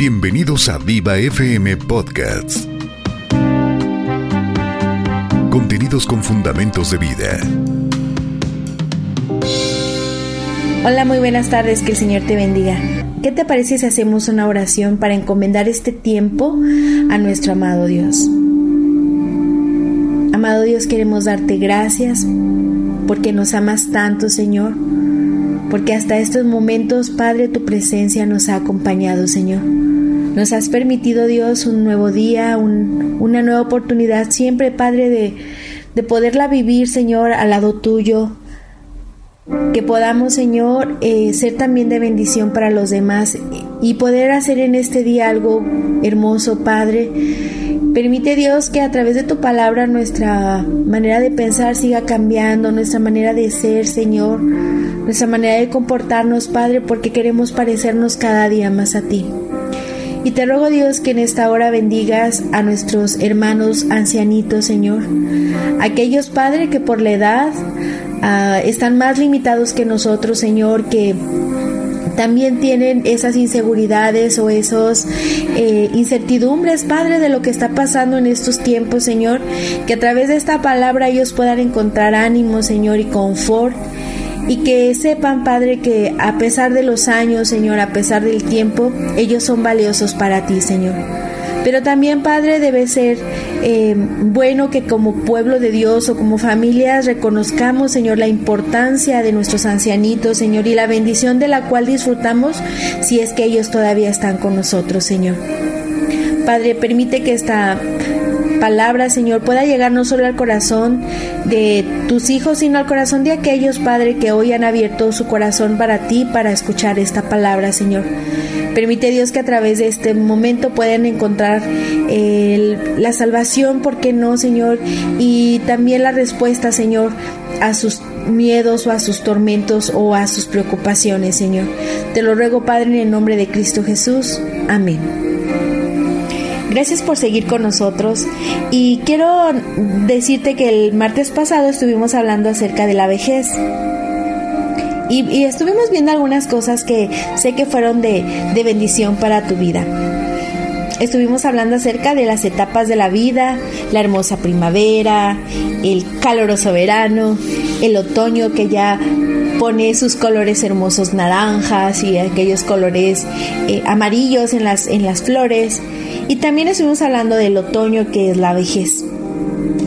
Bienvenidos a Viva FM Podcasts. Contenidos con fundamentos de vida. Hola, muy buenas tardes, que el Señor te bendiga. ¿Qué te parece si hacemos una oración para encomendar este tiempo a nuestro amado Dios? Amado Dios, queremos darte gracias porque nos amas tanto, Señor, porque hasta estos momentos, Padre, tu presencia nos ha acompañado, Señor. Nos has permitido, Dios, un nuevo día, una nueva oportunidad, siempre, Padre, de, de poderla vivir, Señor, al lado tuyo. Que podamos, Señor, eh, ser también de bendición para los demás y poder hacer en este día algo hermoso, Padre. Permite Dios que a través de tu palabra nuestra manera de pensar siga cambiando, nuestra manera de ser, Señor, nuestra manera de comportarnos, Padre, porque queremos parecernos cada día más a ti. Y te ruego Dios que en esta hora bendigas a nuestros hermanos ancianitos, Señor. Aquellos, Padre, que por la edad ah, están más limitados que nosotros, Señor, que también tienen esas inseguridades o esos eh, incertidumbres, Padre, de lo que está pasando en estos tiempos, Señor, que a través de esta palabra ellos puedan encontrar ánimo, Señor, y confort y que sepan, Padre, que a pesar de los años, Señor, a pesar del tiempo, ellos son valiosos para ti, Señor. Pero también, Padre, debe ser eh, bueno que como pueblo de Dios o como familias reconozcamos, Señor, la importancia de nuestros ancianitos, Señor, y la bendición de la cual disfrutamos si es que ellos todavía están con nosotros, Señor. Padre, permite que esta palabra, Señor, pueda llegar no solo al corazón de tus hijos, sino al corazón de aquellos, Padre, que hoy han abierto su corazón para ti, para escuchar esta palabra, Señor. Permite Dios que a través de este momento puedan encontrar la salvación, ¿por qué no, Señor? Y también la respuesta, Señor, a sus miedos o a sus tormentos o a sus preocupaciones, Señor. Te lo ruego, Padre, en el nombre de Cristo Jesús. Amén. Gracias por seguir con nosotros y quiero decirte que el martes pasado estuvimos hablando acerca de la vejez. Y, estuvimos viendo algunas cosas que sé que fueron de, de bendición para tu vida. Estuvimos hablando acerca de las etapas de la vida, la hermosa primavera, el caloroso verano, el otoño que ya pone sus colores hermosos naranjas y aquellos colores eh, amarillos en las, en las flores. Y también estuvimos hablando del otoño que es la vejez.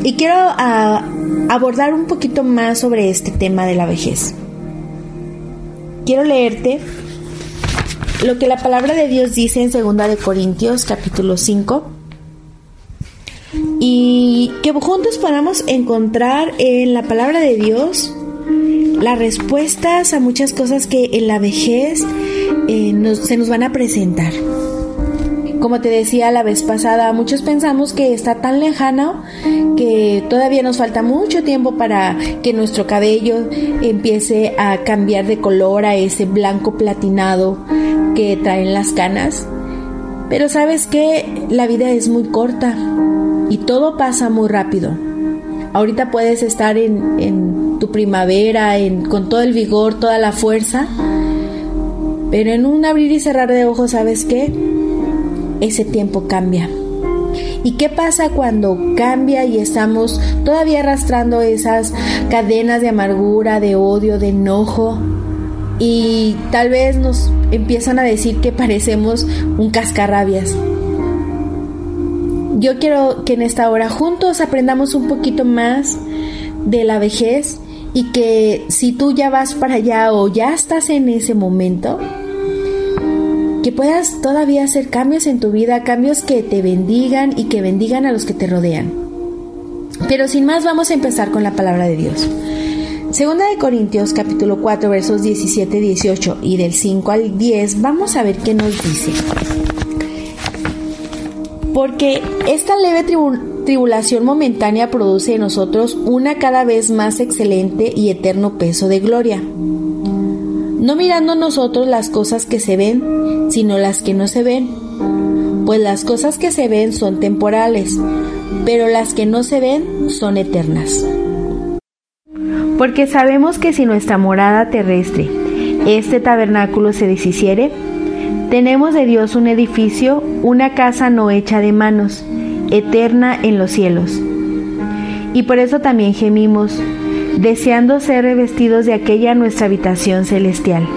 Y quiero ah, abordar un poquito más sobre este tema de la vejez. Quiero leerte lo que la palabra de Dios dice en 2 de Corintios capítulo 5 y que juntos podamos encontrar en la palabra de Dios las respuestas a muchas cosas que en la vejez eh, se nos van a presentar. Como te decía la vez pasada, muchos pensamos que está tan lejano que todavía nos falta mucho tiempo para que nuestro cabello empiece a cambiar de color a ese blanco platinado que traen las canas. Pero sabes que la vida es muy corta y todo pasa muy rápido. Ahorita puedes estar en, tu primavera, con todo el vigor, toda la fuerza, pero en un abrir y cerrar de ojos, ¿sabes qué? Ese tiempo cambia. ¿Y qué pasa cuando cambia y estamos todavía arrastrando esas cadenas de amargura, de odio, de enojo? Y tal vez nos empiezan a decir que parecemos un cascarrabias yo quiero que en esta hora juntos aprendamos un poquito más de la vejez y que si tú ya vas para allá o ya estás en ese momento, que puedas todavía hacer cambios en tu vida, cambios que te bendigan y que bendigan a los que te rodean. Pero sin más vamos a empezar con la palabra de Dios. Segunda de Corintios capítulo 4 versos 17, 18 y del 5 al 10 vamos a ver qué nos dice porque esta leve tribulación momentánea produce en nosotros una cada vez más excelente y eterno peso de gloria. No mirando nosotros las cosas que se ven, sino las que no se ven. Pues las cosas que se ven son temporales, pero las que no se ven son eternas. Porque sabemos que si nuestra morada terrestre, este tabernáculo se deshiciere, Tenemos de Dios un edificio, una casa no hecha de manos, eterna en los cielos. Y por eso también gemimos, deseando ser revestidos de aquella nuestra habitación celestial.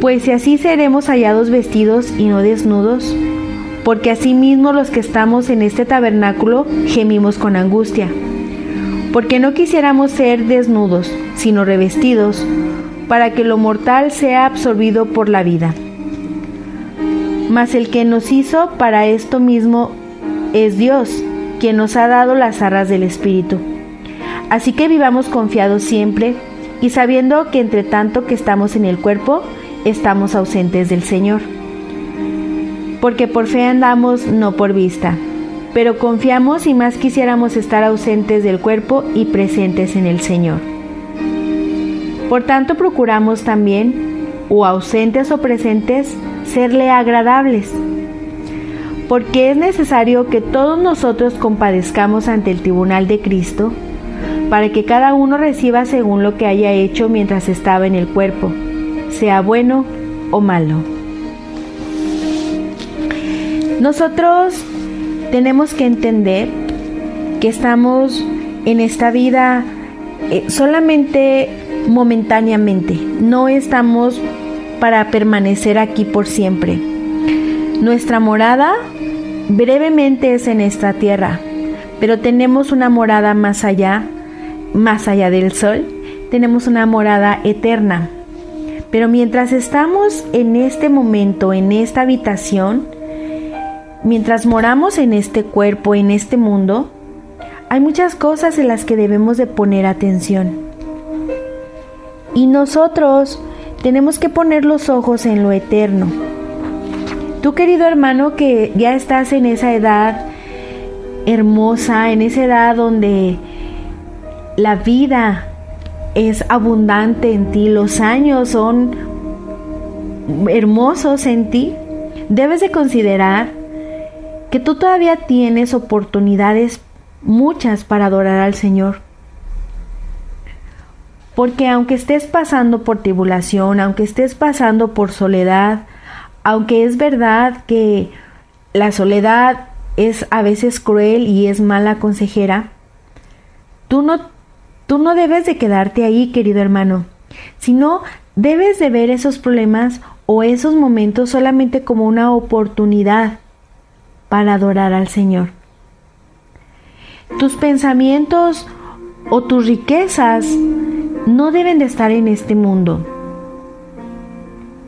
Pues si así seremos hallados vestidos y no desnudos, porque asimismo los que estamos en este tabernáculo gemimos con angustia, porque no quisiéramos ser desnudos, sino revestidos, para que lo mortal sea absorbido por la vida. Mas el que nos hizo para esto mismo es Dios, quien nos ha dado las arras del Espíritu. Así que vivamos confiados siempre y sabiendo que entre tanto que estamos en el cuerpo, estamos ausentes del Señor. Porque por fe andamos, no por vista. Pero confiamos y más quisiéramos estar ausentes del cuerpo y presentes en el Señor. Por tanto procuramos también, o ausentes o presentes, serle agradables. Porque es necesario que todos nosotros compadezcamos ante el tribunal de Cristo, para que cada uno reciba según lo que haya hecho mientras estaba en el cuerpo sea bueno o malo. Nosotros tenemos que entender que estamos en esta vida eh, solamente momentáneamente, no estamos para permanecer aquí por siempre. Nuestra morada brevemente es en esta tierra, pero tenemos una morada más allá, más allá del sol, tenemos una morada eterna. Pero mientras estamos en este momento, en esta habitación, mientras moramos en este cuerpo, en este mundo, hay muchas cosas en las que debemos de poner atención. Y nosotros tenemos que poner los ojos en lo eterno. Tú querido hermano que ya estás en esa edad hermosa, en esa edad donde la vida es abundante en ti, los años son hermosos en ti, debes de considerar que tú todavía tienes oportunidades muchas para adorar al Señor. Porque aunque estés pasando por tribulación, aunque estés pasando por soledad, aunque es verdad que la soledad es a veces cruel y es mala consejera, tú no Tú no debes de quedarte ahí, querido hermano, sino debes de ver esos problemas o esos momentos solamente como una oportunidad para adorar al Señor. Tus pensamientos o tus riquezas no deben de estar en este mundo.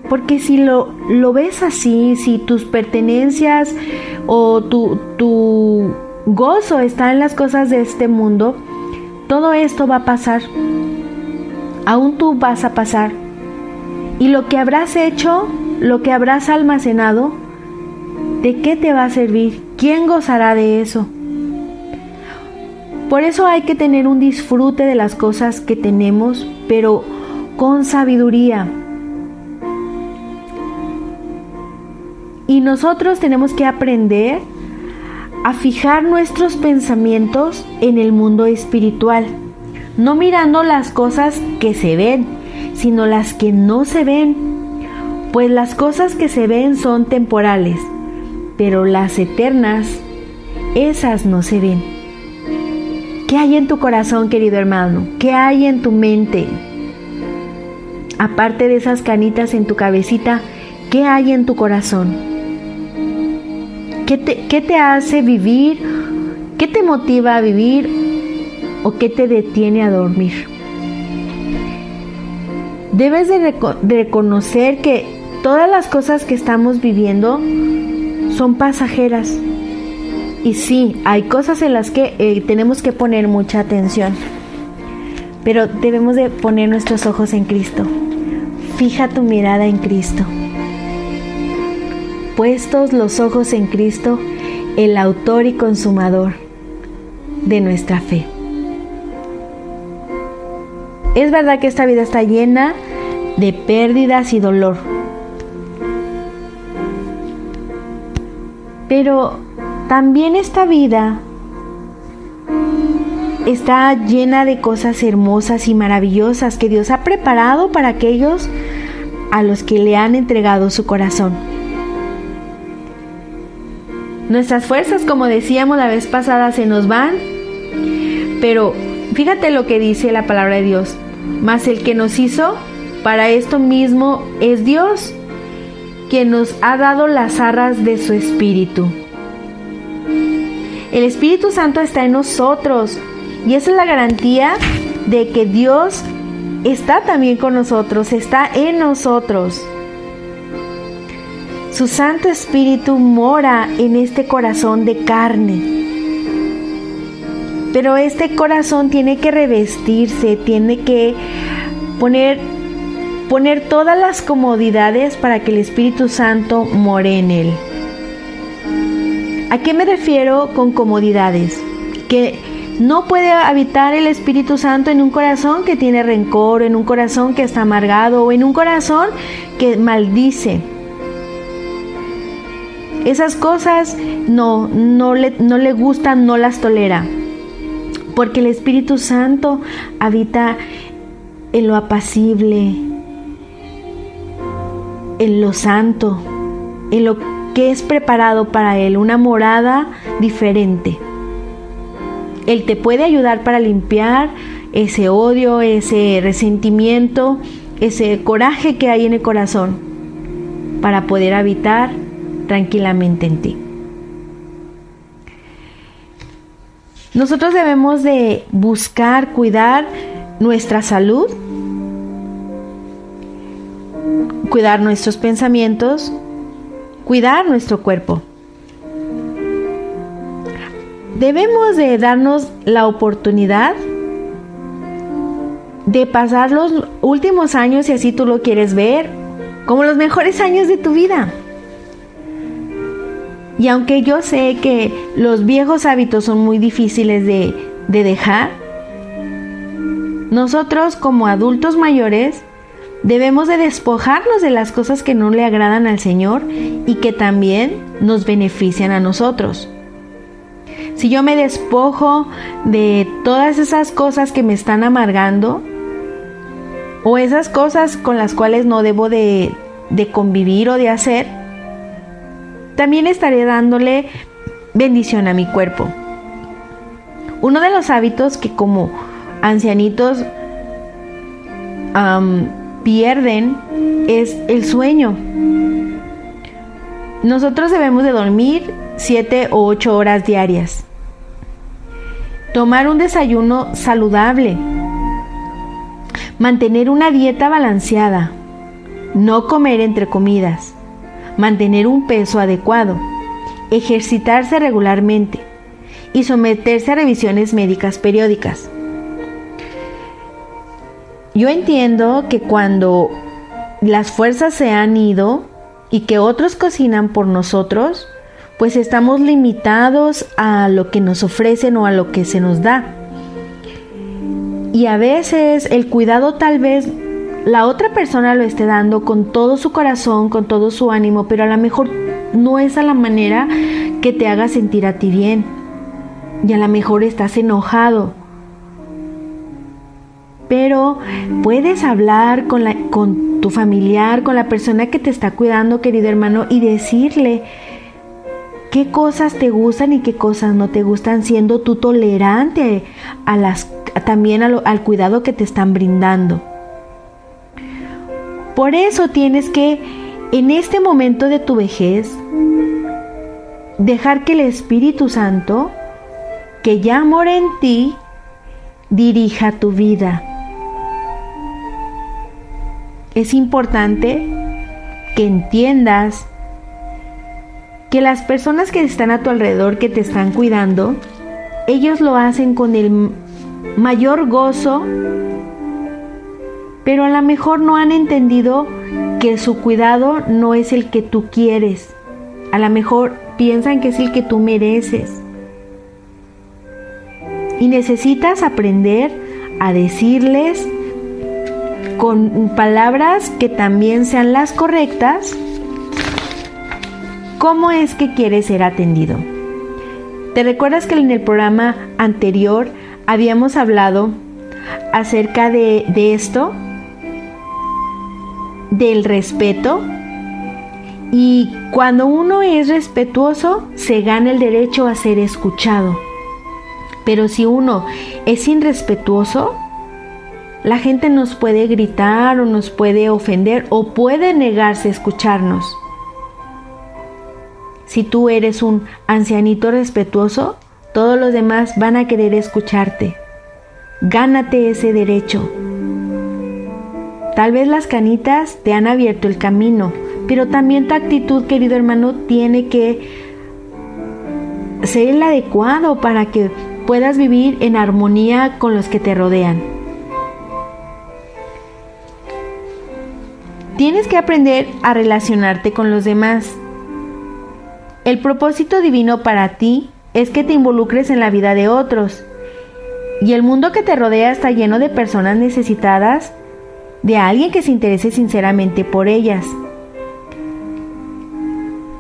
Porque si lo, lo ves así, si tus pertenencias o tu, tu gozo está en las cosas de este mundo, todo esto va a pasar. Aún tú vas a pasar. Y lo que habrás hecho, lo que habrás almacenado, ¿de qué te va a servir? ¿Quién gozará de eso? Por eso hay que tener un disfrute de las cosas que tenemos, pero con sabiduría. Y nosotros tenemos que aprender a fijar nuestros pensamientos en el mundo espiritual, no mirando las cosas que se ven, sino las que no se ven, pues las cosas que se ven son temporales, pero las eternas, esas no se ven. ¿Qué hay en tu corazón, querido hermano? ¿Qué hay en tu mente? Aparte de esas canitas en tu cabecita, ¿qué hay en tu corazón? ¿Qué te, hace vivir? ¿Qué te motiva a vivir? ¿O qué te detiene a dormir? Debes de, reconocer que todas las cosas que estamos viviendo son pasajeras. Y sí, hay cosas en las que eh, tenemos que poner mucha atención. Pero debemos de poner nuestros ojos en Cristo. Fija tu mirada en Cristo puestos los ojos en Cristo, el autor y consumador de nuestra fe. Es verdad que esta vida está llena de pérdidas y dolor. Pero también esta vida está llena de cosas hermosas y maravillosas que Dios ha preparado para aquellos a los que le han entregado su corazón. Nuestras fuerzas, como decíamos la vez pasada, se nos van, pero fíjate lo que dice la palabra de Dios. Mas el que nos hizo para esto mismo es Dios, quien nos ha dado las arras de su espíritu. El Espíritu Santo está en nosotros y esa es la garantía de que Dios está también con nosotros, está en nosotros. Su Santo Espíritu mora en este corazón de carne. Pero este corazón tiene que revestirse, tiene que poner, poner todas las comodidades para que el Espíritu Santo more en él. ¿A qué me refiero con comodidades? Que no puede habitar el Espíritu Santo en un corazón que tiene rencor, en un corazón que está amargado o en un corazón que maldice. Esas cosas no, no, le, no le gustan, no las tolera. Porque el Espíritu Santo habita en lo apacible, en lo santo, en lo que es preparado para Él, una morada diferente. Él te puede ayudar para limpiar ese odio, ese resentimiento, ese coraje que hay en el corazón para poder habitar tranquilamente en ti. Nosotros debemos de buscar cuidar nuestra salud, cuidar nuestros pensamientos, cuidar nuestro cuerpo debemos de darnos la oportunidad de pasar los últimos años, si así tú lo quieres ver, como los mejores años de tu vida. Y aunque yo sé que los viejos hábitos son muy difíciles de, de dejar, nosotros como adultos mayores debemos de despojarnos de las cosas que no le agradan al Señor y que también nos benefician a nosotros si yo me despojo de todas esas cosas que me están amargando, o esas cosas con las cuales no debo de, convivir o de hacer, también estaré dándole bendición a mi cuerpo. Uno de los hábitos que como ancianitos pierden es el sueño. Nosotros debemos de dormir 7 o 8 horas diarias. Tomar un desayuno saludable. Mantener una dieta balanceada. No comer entre comidas. Mantener un peso adecuado. Ejercitarse regularmente. Y someterse a revisiones médicas periódicas. Yo entiendo que cuando las fuerzas se han ido y que otros cocinan por nosotros, pues estamos limitados a lo que nos ofrecen o a lo que se nos da. Y a veces el cuidado tal vez la otra persona lo esté dando con todo su corazón, con todo su ánimo, pero a lo mejor no es a la manera que te haga sentir a ti bien. Y a lo mejor estás enojado. Pero puedes hablar con, la, con tu familiar, con la persona que te está cuidando, querido hermano, y decirle, qué cosas te gustan y qué cosas no te gustan, siendo tú tolerante a las, también al cuidado que te están brindando. Por eso tienes que, en este momento de tu vejez, dejar que el Espíritu Santo, que ya mora en ti, dirija tu vida. Es importante que entiendas que las personas que están a tu alrededor, que te están cuidando, ellos lo hacen con el mayor gozo, pero a lo mejor no han entendido que su cuidado no es el que tú quieres. A lo mejor piensan que es el que tú mereces. Y necesitas aprender a decirles con palabras que también sean las correctas ¿Cómo es que quieres ser atendido? ¿Te recuerdas que en el programa anterior habíamos hablado acerca de, esto? del respeto y cuando uno es respetuoso se gana el derecho a ser escuchado. Pero si uno es irrespetuoso, la gente nos puede gritar o nos puede ofender o puede negarse a escucharnos. Si tú eres un ancianito respetuoso, todos los demás van a querer escucharte. Gánate ese derecho. Tal vez las canitas te han abierto el camino, pero también tu actitud, querido hermano, tiene que ser el adecuado para que puedas vivir en armonía con los que te rodean. Tienes que aprender a relacionarte con los demás. El propósito divino para ti es que te involucres en la vida de otros. Y el mundo que te rodea está lleno de personas necesitadas, de alguien que se interese sinceramente por ellas.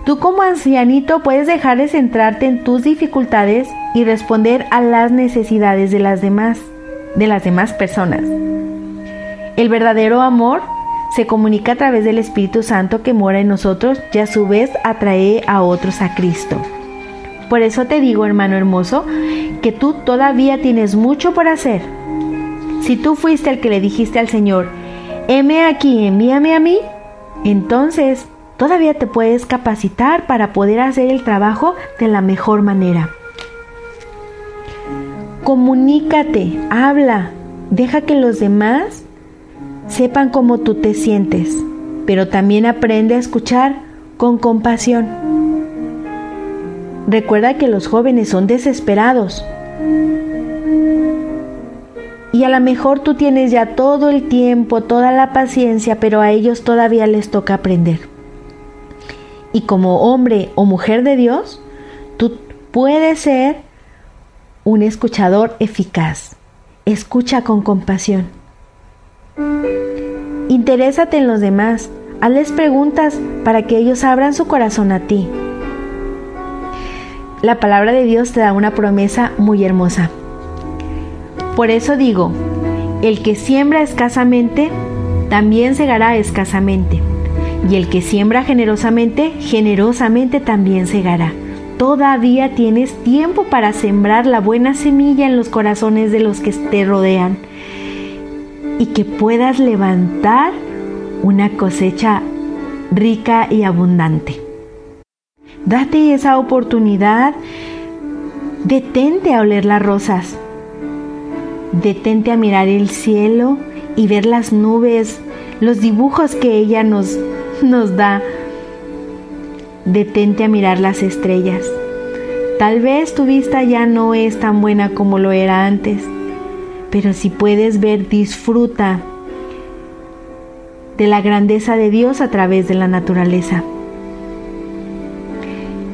Tú como ancianito puedes dejar de centrarte en tus dificultades y responder a las necesidades de las demás, de las demás personas. El verdadero amor se comunica a través del Espíritu Santo que mora en nosotros y a su vez atrae a otros a Cristo. Por eso te digo, hermano hermoso, que tú todavía tienes mucho por hacer. Si tú fuiste el que le dijiste al Señor, heme aquí, envíame a mí, entonces todavía te puedes capacitar para poder hacer el trabajo de la mejor manera. Comunícate, habla, deja que los demás sepan cómo tú te sientes, pero también aprende a escuchar con compasión. Recuerda que los jóvenes son desesperados. Y a lo mejor tú tienes ya todo el tiempo, toda la paciencia, pero a ellos todavía les toca aprender. Y como hombre o mujer de Dios, tú puedes ser un escuchador eficaz. Escucha con compasión. Interésate en los demás. Hazles preguntas para que ellos abran su corazón a ti. La palabra de Dios te da una promesa muy hermosa. Por eso digo, el que siembra escasamente, también segará escasamente. Y el que siembra generosamente, generosamente también segará. Todavía tienes tiempo para sembrar la buena semilla en los corazones de los que te rodean y que puedas levantar una cosecha rica y abundante. Date esa oportunidad, detente a oler las rosas, detente a mirar el cielo y ver las nubes, los dibujos que ella nos, nos da. Detente a mirar las estrellas. Tal vez tu vista ya no es tan buena como lo era antes pero si puedes ver, disfruta de la grandeza de Dios a través de la naturaleza.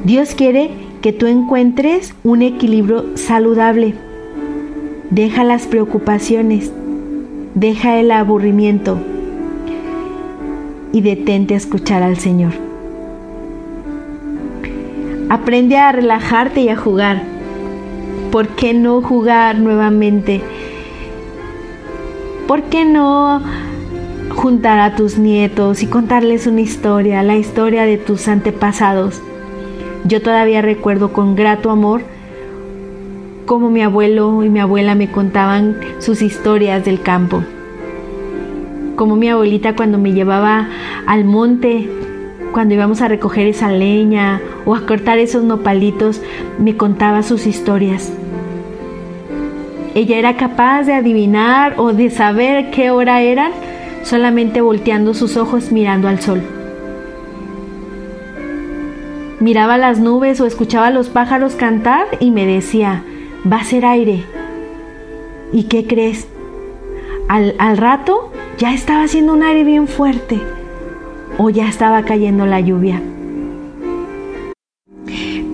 Dios quiere que tú encuentres un equilibrio saludable. Deja las preocupaciones, deja el aburrimiento y detente a escuchar al Señor. Aprende a relajarte y a jugar. ¿Por qué no jugar nuevamente? ¿Por qué no juntar a tus nietos y contarles una historia, la historia de tus antepasados? Yo todavía recuerdo con grato amor cómo mi abuelo y mi abuela me contaban sus historias del campo. Como mi abuelita cuando me llevaba al monte, cuando íbamos a recoger esa leña o a cortar esos nopalitos, me contaba sus historias. Ella era capaz de adivinar o de saber qué hora eran solamente volteando sus ojos mirando al sol. Miraba las nubes o escuchaba a los pájaros cantar y me decía, va a ser aire. ¿Y qué crees? Al, al rato ya estaba haciendo un aire bien fuerte o ya estaba cayendo la lluvia.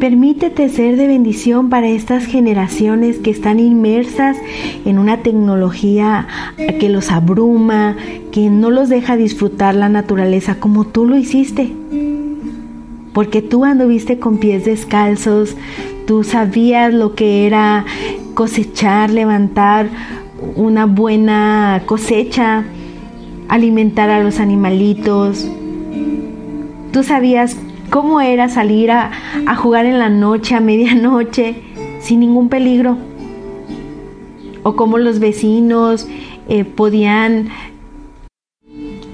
Permítete ser de bendición para estas generaciones que están inmersas en una tecnología que los abruma, que no los deja disfrutar la naturaleza como tú lo hiciste. Porque tú anduviste con pies descalzos, tú sabías lo que era cosechar, levantar una buena cosecha, alimentar a los animalitos. Tú sabías cómo era salir a, jugar en la noche, a medianoche, sin ningún peligro. O cómo los vecinos eh, podían,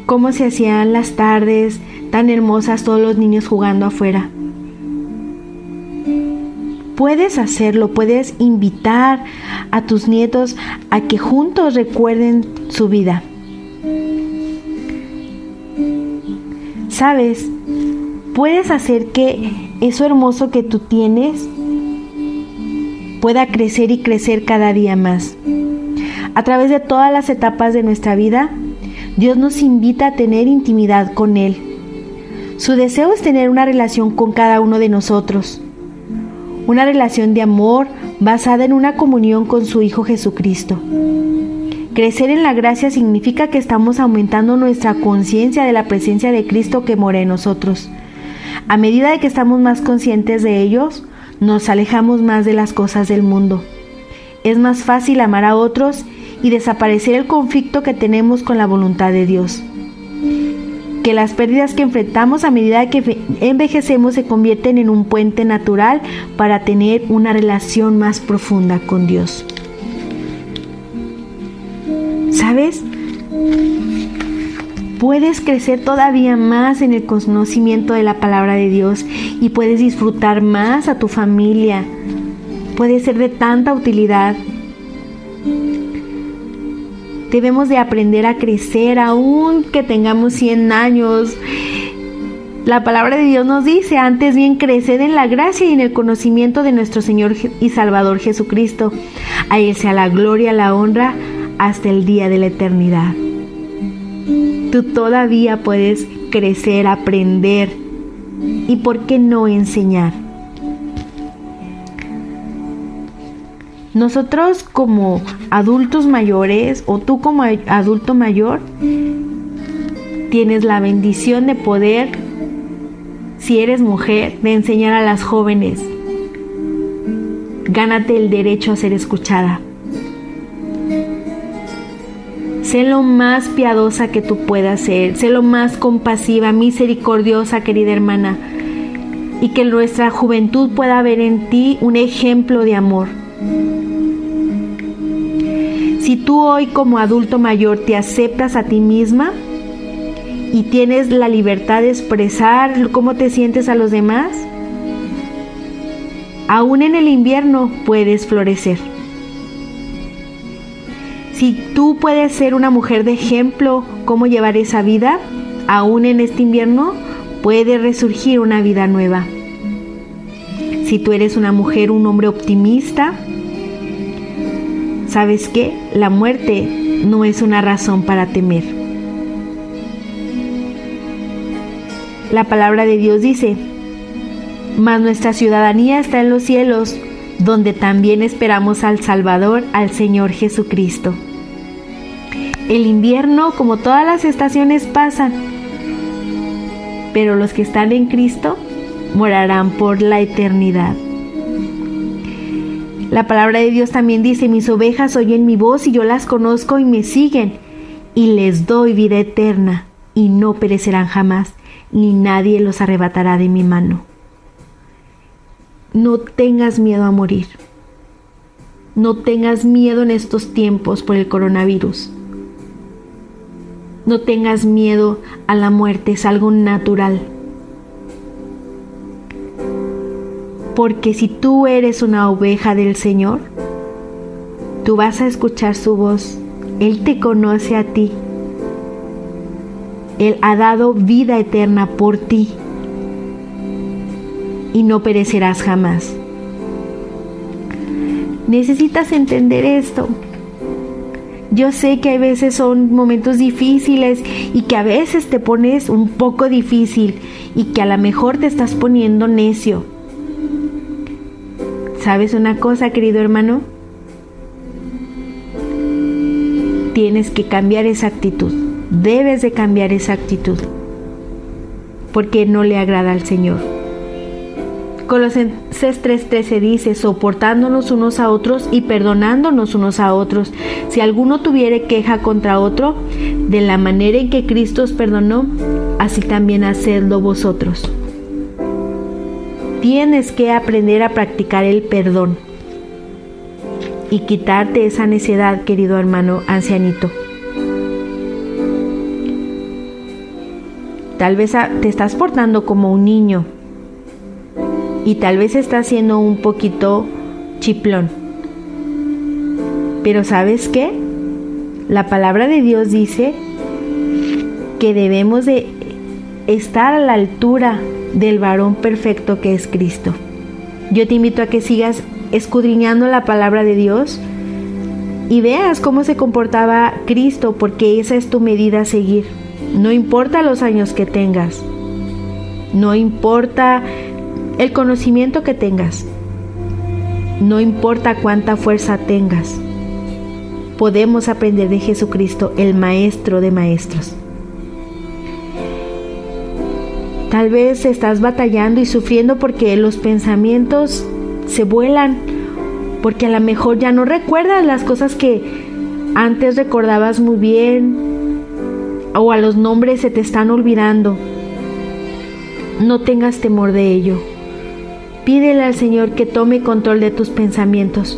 cómo se hacían las tardes tan hermosas todos los niños jugando afuera. Puedes hacerlo, puedes invitar a tus nietos a que juntos recuerden su vida. ¿Sabes? Puedes hacer que eso hermoso que tú tienes pueda crecer y crecer cada día más. A través de todas las etapas de nuestra vida, Dios nos invita a tener intimidad con Él. Su deseo es tener una relación con cada uno de nosotros una relación de amor basada en una comunión con su Hijo Jesucristo. Crecer en la gracia significa que estamos aumentando nuestra conciencia de la presencia de Cristo que mora en nosotros. A medida de que estamos más conscientes de ellos, nos alejamos más de las cosas del mundo. Es más fácil amar a otros y desaparecer el conflicto que tenemos con la voluntad de Dios que las pérdidas que enfrentamos a medida que envejecemos se convierten en un puente natural para tener una relación más profunda con Dios. ¿Sabes? Puedes crecer todavía más en el conocimiento de la palabra de Dios y puedes disfrutar más a tu familia. Puede ser de tanta utilidad Debemos de aprender a crecer aún que tengamos 100 años. La palabra de Dios nos dice, antes bien, creced en la gracia y en el conocimiento de nuestro Señor y Salvador Jesucristo. A Él sea la gloria, la honra, hasta el día de la eternidad. Tú todavía puedes crecer, aprender y, ¿por qué no enseñar? Nosotros como adultos mayores o tú como adulto mayor tienes la bendición de poder, si eres mujer, de enseñar a las jóvenes. Gánate el derecho a ser escuchada. Sé lo más piadosa que tú puedas ser, sé lo más compasiva, misericordiosa, querida hermana, y que nuestra juventud pueda ver en ti un ejemplo de amor. Si tú hoy como adulto mayor te aceptas a ti misma y tienes la libertad de expresar cómo te sientes a los demás, aún en el invierno puedes florecer. Si tú puedes ser una mujer de ejemplo cómo llevar esa vida, aún en este invierno puede resurgir una vida nueva. Si tú eres una mujer, un hombre optimista, ¿Sabes qué? La muerte no es una razón para temer. La palabra de Dios dice, mas nuestra ciudadanía está en los cielos, donde también esperamos al Salvador, al Señor Jesucristo. El invierno, como todas las estaciones, pasan, pero los que están en Cristo morarán por la eternidad. La palabra de Dios también dice, mis ovejas oyen mi voz y yo las conozco y me siguen, y les doy vida eterna, y no perecerán jamás, ni nadie los arrebatará de mi mano. No tengas miedo a morir. No tengas miedo en estos tiempos por el coronavirus. No tengas miedo a la muerte, es algo natural. porque si tú eres una oveja del Señor, tú vas a escuchar su voz. Él te conoce a ti. Él ha dado vida eterna por ti y no perecerás jamás. Necesitas entender esto. Yo sé que a veces son momentos difíciles y que a veces te pones un poco difícil y que a lo mejor te estás poniendo necio ¿Sabes una cosa, querido hermano? Tienes que cambiar esa actitud. Debes de cambiar esa actitud. Porque no le agrada al Señor. Colosenses 3:13 dice, soportándonos unos a otros y perdonándonos unos a otros. Si alguno tuviere queja contra otro, de la manera en que Cristo os perdonó, así también hacedlo vosotros. Tienes que aprender a practicar el perdón y quitarte esa necedad, querido hermano ancianito. Tal vez te estás portando como un niño y tal vez estás siendo un poquito chiplón. Pero ¿sabes qué? La palabra de Dios dice que debemos de estar a la altura del varón perfecto que es Cristo. Yo te invito a que sigas escudriñando la palabra de Dios y veas cómo se comportaba Cristo, porque esa es tu medida a seguir. No importa los años que tengas, no importa el conocimiento que tengas, no importa cuánta fuerza tengas, podemos aprender de Jesucristo, el Maestro de Maestros. Tal vez estás batallando y sufriendo porque los pensamientos se vuelan, porque a lo mejor ya no recuerdas las cosas que antes recordabas muy bien o a los nombres se te están olvidando. No tengas temor de ello. Pídele al Señor que tome control de tus pensamientos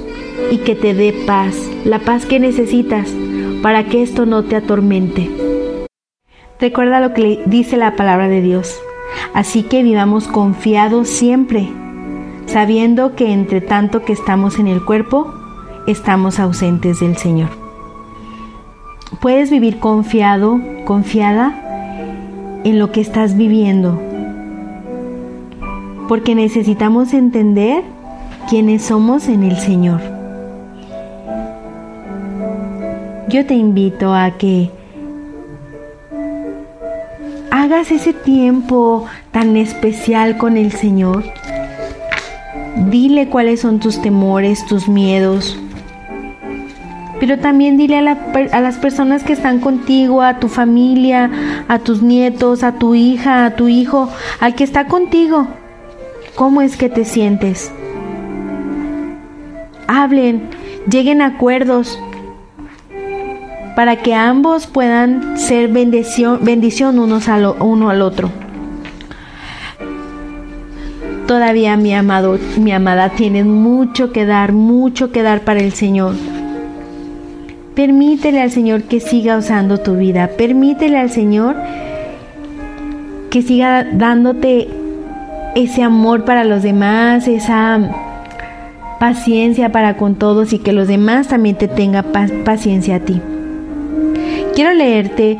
y que te dé paz, la paz que necesitas para que esto no te atormente. Recuerda lo que dice la palabra de Dios. Así que vivamos confiados siempre sabiendo que entre tanto que estamos en el cuerpo, estamos ausentes del Señor. Puedes vivir confiado, confiada en lo que estás viviendo, porque necesitamos entender quiénes somos en el Señor. Yo te invito a que hagas ese tiempo tan especial con el Señor Dile cuáles son tus temores, tus miedos. Pero también dile a, las personas que están contigo, a tu familia, a tus nietos, a tu hija, a tu hijo, al que está contigo, cómo es que te sientes. Hablen, lleguen a acuerdos para que ambos puedan ser bendición, bendición unos uno al otro. Todavía mi amado, mi amada tienen mucho que dar, mucho que dar para el Señor. Permítele al Señor que siga usando tu vida. Permítele al Señor que siga dándote ese amor para los demás, esa paciencia para con todos y que los demás también te tengan paciencia a ti. Quiero leerte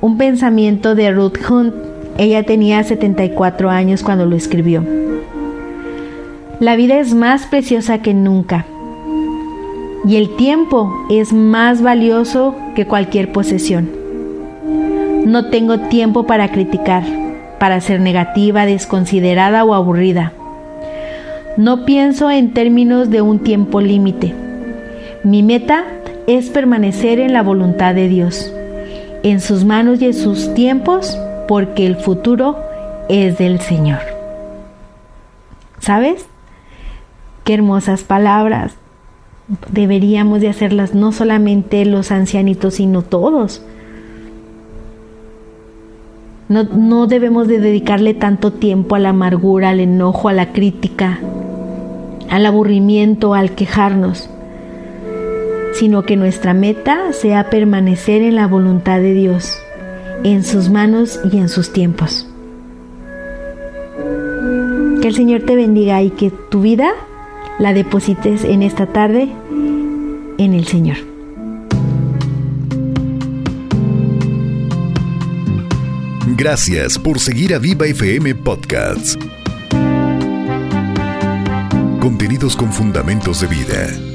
un pensamiento de Ruth Hunt. Ella tenía 74 años cuando lo escribió. La vida es más preciosa que nunca. Y el tiempo es más valioso que cualquier posesión. No tengo tiempo para criticar, para ser negativa, desconsiderada o aburrida. No pienso en términos de un tiempo límite. Mi meta es permanecer en la voluntad de Dios, en sus manos y en sus tiempos, porque el futuro es del Señor. ¿Sabes? Qué hermosas palabras. Deberíamos de hacerlas no solamente los ancianitos, sino todos. No, no, debemos de dedicarle tanto tiempo a la amargura, al enojo, a la crítica, al aburrimiento, al quejarnos, sino que nuestra meta sea permanecer en la voluntad de Dios, en sus manos y en sus tiempos. Que el Señor te bendiga y que tu vida la deposites en esta tarde en el Señor. Gracias por seguir a Viva FM Podcasts. Contenidos con fundamentos de vida.